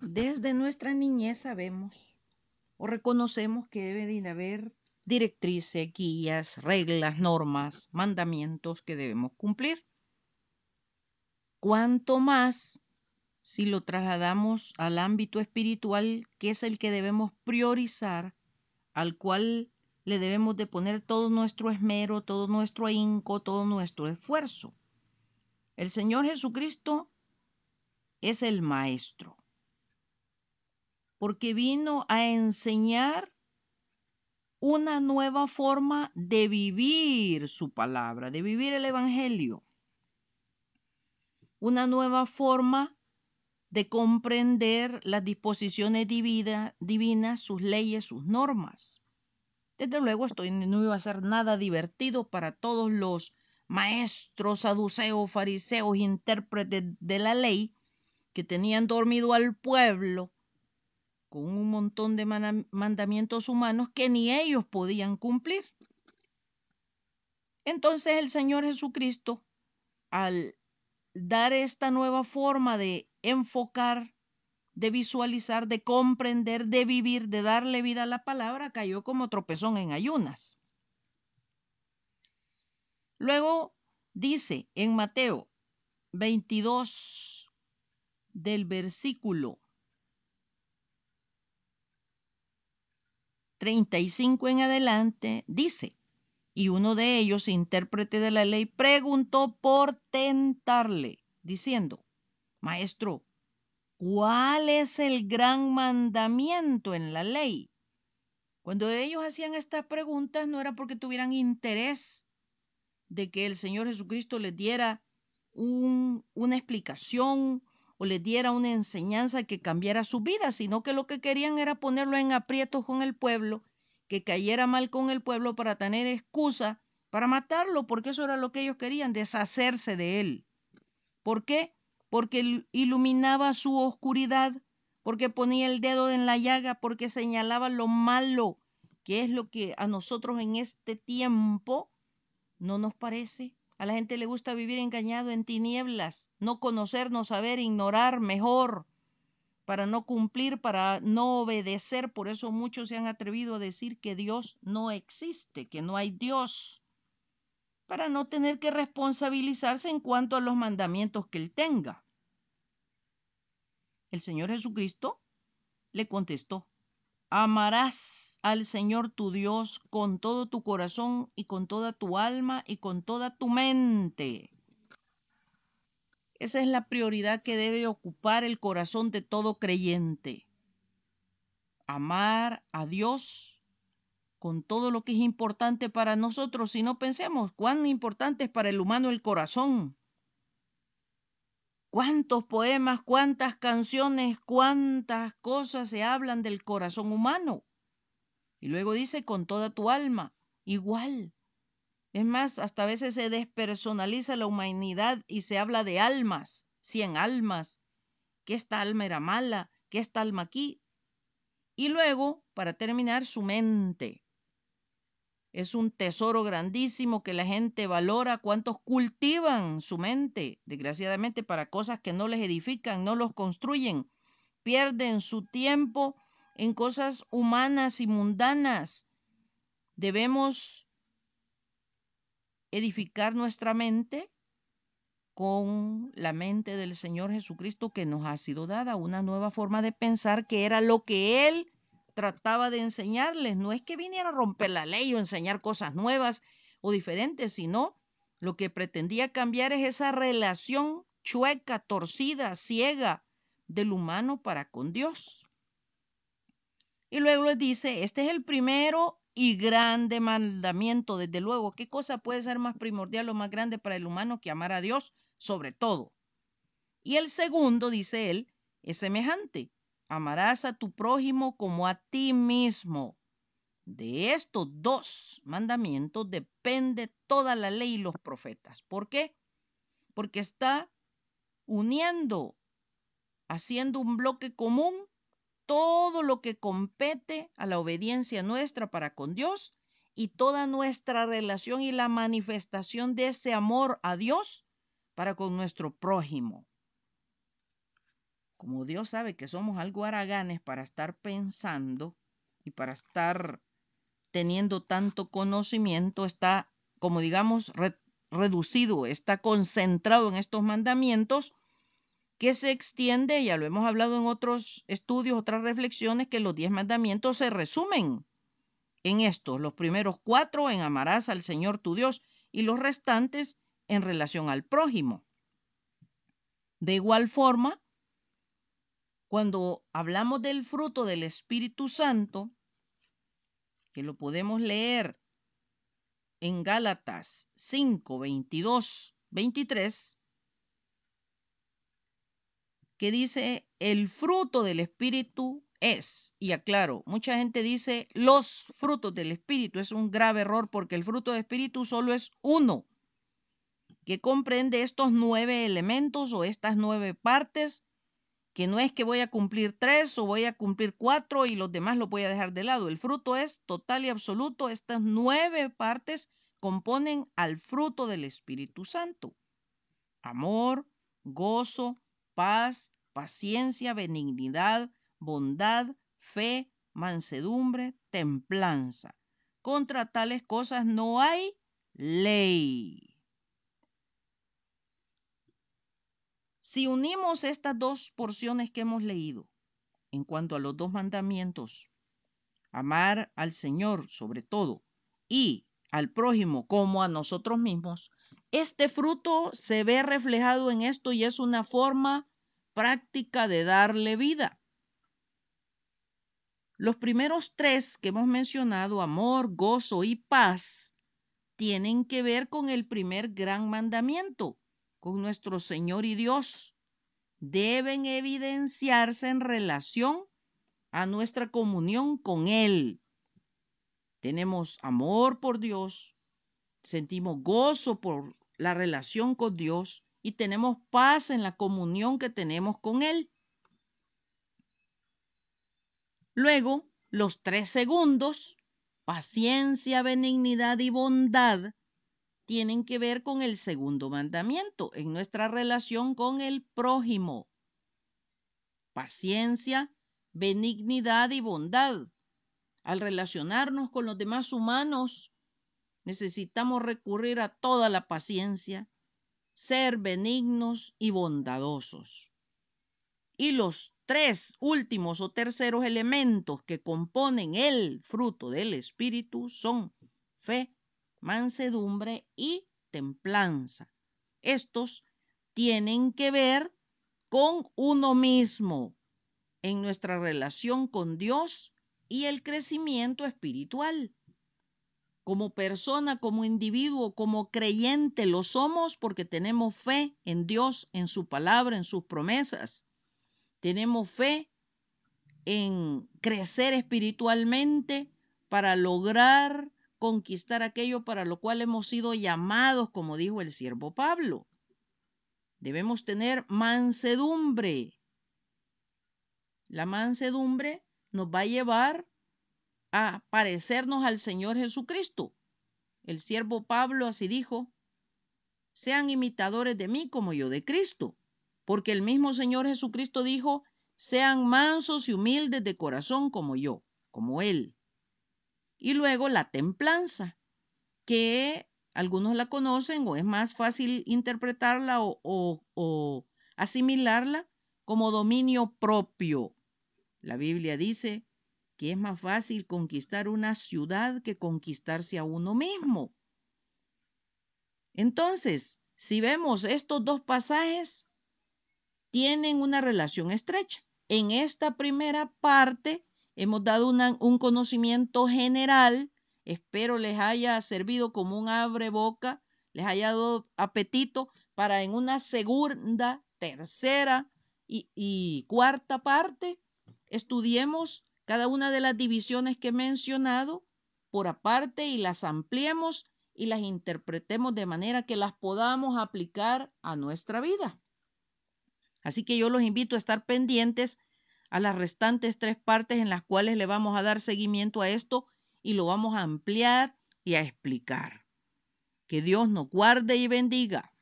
Desde nuestra niñez sabemos o reconocemos que debe de haber directrices, guías, reglas, normas, mandamientos que debemos cumplir. Cuanto más si lo trasladamos al ámbito espiritual, que es el que debemos priorizar, al cual le debemos de poner todo nuestro esmero, todo nuestro ahínco, todo nuestro esfuerzo. El Señor Jesucristo es el Maestro porque vino a enseñar una nueva forma de vivir su palabra, de vivir el Evangelio, una nueva forma de comprender las disposiciones divinas, sus leyes, sus normas. Desde luego esto no iba a ser nada divertido para todos los maestros, saduceos, fariseos, intérpretes de la ley que tenían dormido al pueblo con un montón de mandamientos humanos que ni ellos podían cumplir. Entonces el Señor Jesucristo, al dar esta nueva forma de enfocar, de visualizar, de comprender, de vivir, de darle vida a la palabra, cayó como tropezón en ayunas. Luego dice en Mateo 22 del versículo 35 en adelante, dice, y uno de ellos, intérprete de la ley, preguntó por tentarle, diciendo, Maestro, ¿cuál es el gran mandamiento en la ley? Cuando ellos hacían estas preguntas no era porque tuvieran interés de que el Señor Jesucristo les diera una explicación o les diera una enseñanza que cambiara su vida, sino que lo que querían era ponerlo en aprietos con el pueblo, que cayera mal con el pueblo para tener excusa para matarlo, porque eso era lo que ellos querían, deshacerse de él. ¿Por qué? Porque iluminaba su oscuridad, porque ponía el dedo en la llaga, porque señalaba lo malo, que es lo que a nosotros en este tiempo no nos parece. A la gente le gusta vivir engañado en tinieblas, no conocer, no saber, ignorar mejor, para no cumplir, para no obedecer. Por eso muchos se han atrevido a decir que Dios no existe, que no hay Dios, para no tener que responsabilizarse en cuanto a los mandamientos que Él tenga. El Señor Jesucristo le contestó, Amarás al Señor tu Dios con todo tu corazón y con toda tu alma y con toda tu mente. Esa es la prioridad que debe ocupar el corazón de todo creyente. Amar a Dios con todo lo que es importante para nosotros. Si no pensemos cuán importante es para el humano el corazón. ¿Cuántos poemas, cuántas canciones, cuántas cosas se hablan del corazón humano? Y luego dice con toda tu alma, igual. Es más, hasta a veces se despersonaliza la humanidad y se habla de almas, cien almas, que esta alma era mala, que esta alma aquí. Y luego, para terminar, su mente. Es un tesoro grandísimo que la gente valora. ¿Cuántos cultivan su mente? Desgraciadamente para cosas que no les edifican, no los construyen. Pierden su tiempo en cosas humanas y mundanas. Debemos edificar nuestra mente con la mente del Señor Jesucristo que nos ha sido dada, una nueva forma de pensar que era lo que Él trataba de enseñarles. No es que viniera a romper la ley o enseñar cosas nuevas o diferentes, sino lo que pretendía cambiar es esa relación chueca, torcida, ciega del humano para con Dios. Y luego les dice, este es el primero y grande mandamiento, desde luego. ¿Qué cosa puede ser más primordial o más grande para el humano que amar a Dios sobre todo? Y el segundo, dice él, es semejante. Amarás a tu prójimo como a ti mismo. De estos dos mandamientos depende toda la ley y los profetas. ¿Por qué? Porque está uniendo, haciendo un bloque común todo lo que compete a la obediencia nuestra para con Dios y toda nuestra relación y la manifestación de ese amor a Dios para con nuestro prójimo. como Dios sabe que somos algo haraganes para estar pensando y para estar teniendo tanto conocimiento, está, como digamos, reducido, está concentrado en estos mandamientos que se extiende, ya lo hemos hablado en otros estudios, otras reflexiones, que los diez mandamientos se resumen en estos, los primeros cuatro en amarás al Señor tu Dios y los restantes en relación al prójimo. De igual forma, cuando hablamos del fruto del Espíritu Santo, que lo podemos leer en Gálatas 5, 22, 23, que dice, el fruto del Espíritu es, y aclaro, mucha gente dice los frutos del Espíritu, es un grave error porque el fruto del Espíritu solo es uno, que comprende estos nueve elementos o estas nueve partes, que no es que voy a cumplir tres o voy a cumplir cuatro y los demás los voy a dejar de lado. El fruto es total y absoluto. Estas nueve partes componen al fruto del Espíritu Santo. Amor, gozo, paz, paciencia, benignidad, bondad, fe, mansedumbre, templanza. Contra tales cosas no hay ley. Si unimos estas dos porciones que hemos leído en cuanto a los dos mandamientos, amar al Señor sobre todo y al prójimo como a nosotros mismos, este fruto se ve reflejado en esto y es una forma práctica de darle vida. Los primeros tres que hemos mencionado, amor, gozo y paz, tienen que ver con el primer gran mandamiento, con nuestro Señor y Dios. Deben evidenciarse en relación a nuestra comunión con Él. Tenemos amor por Dios, sentimos gozo por la relación con Dios y tenemos paz en la comunión que tenemos con Él. Luego, los tres segundos, paciencia, benignidad y bondad, tienen que ver con el segundo mandamiento en nuestra relación con el prójimo. Paciencia, benignidad y bondad. Al relacionarnos con los demás humanos, necesitamos recurrir a toda la paciencia, ser benignos y bondadosos. Y los tres últimos o terceros elementos que componen el fruto del Espíritu son fe, mansedumbre y templanza. Estos tienen que ver con uno mismo en nuestra relación con Dios y el crecimiento espiritual. Como persona, como individuo, como creyente, lo somos porque tenemos fe en Dios, en su palabra, en sus promesas. Tenemos fe en crecer espiritualmente para lograr conquistar aquello para lo cual hemos sido llamados, como dijo el siervo Pablo. Debemos tener mansedumbre. La mansedumbre nos va a llevar a parecernos al Señor Jesucristo. El siervo Pablo así dijo, sean imitadores de mí como yo de Cristo, porque el mismo Señor Jesucristo dijo, sean mansos y humildes de corazón como yo, como Él. Y luego la templanza, que algunos la conocen o es más fácil interpretarla o, o asimilarla como dominio propio. La Biblia dice, que es más fácil conquistar una ciudad que conquistarse a uno mismo. Entonces, si vemos estos dos pasajes, tienen una relación estrecha. En esta primera parte hemos dado un conocimiento general, espero les haya servido como un abre boca, les haya dado apetito para en una segunda, tercera y, y cuarta parte estudiemos cada una de las divisiones que he mencionado por aparte y las ampliemos y las interpretemos de manera que las podamos aplicar a nuestra vida. Así que yo los invito a estar pendientes a las restantes tres partes en las cuales le vamos a dar seguimiento a esto y lo vamos a ampliar y a explicar. Que Dios nos guarde y bendiga.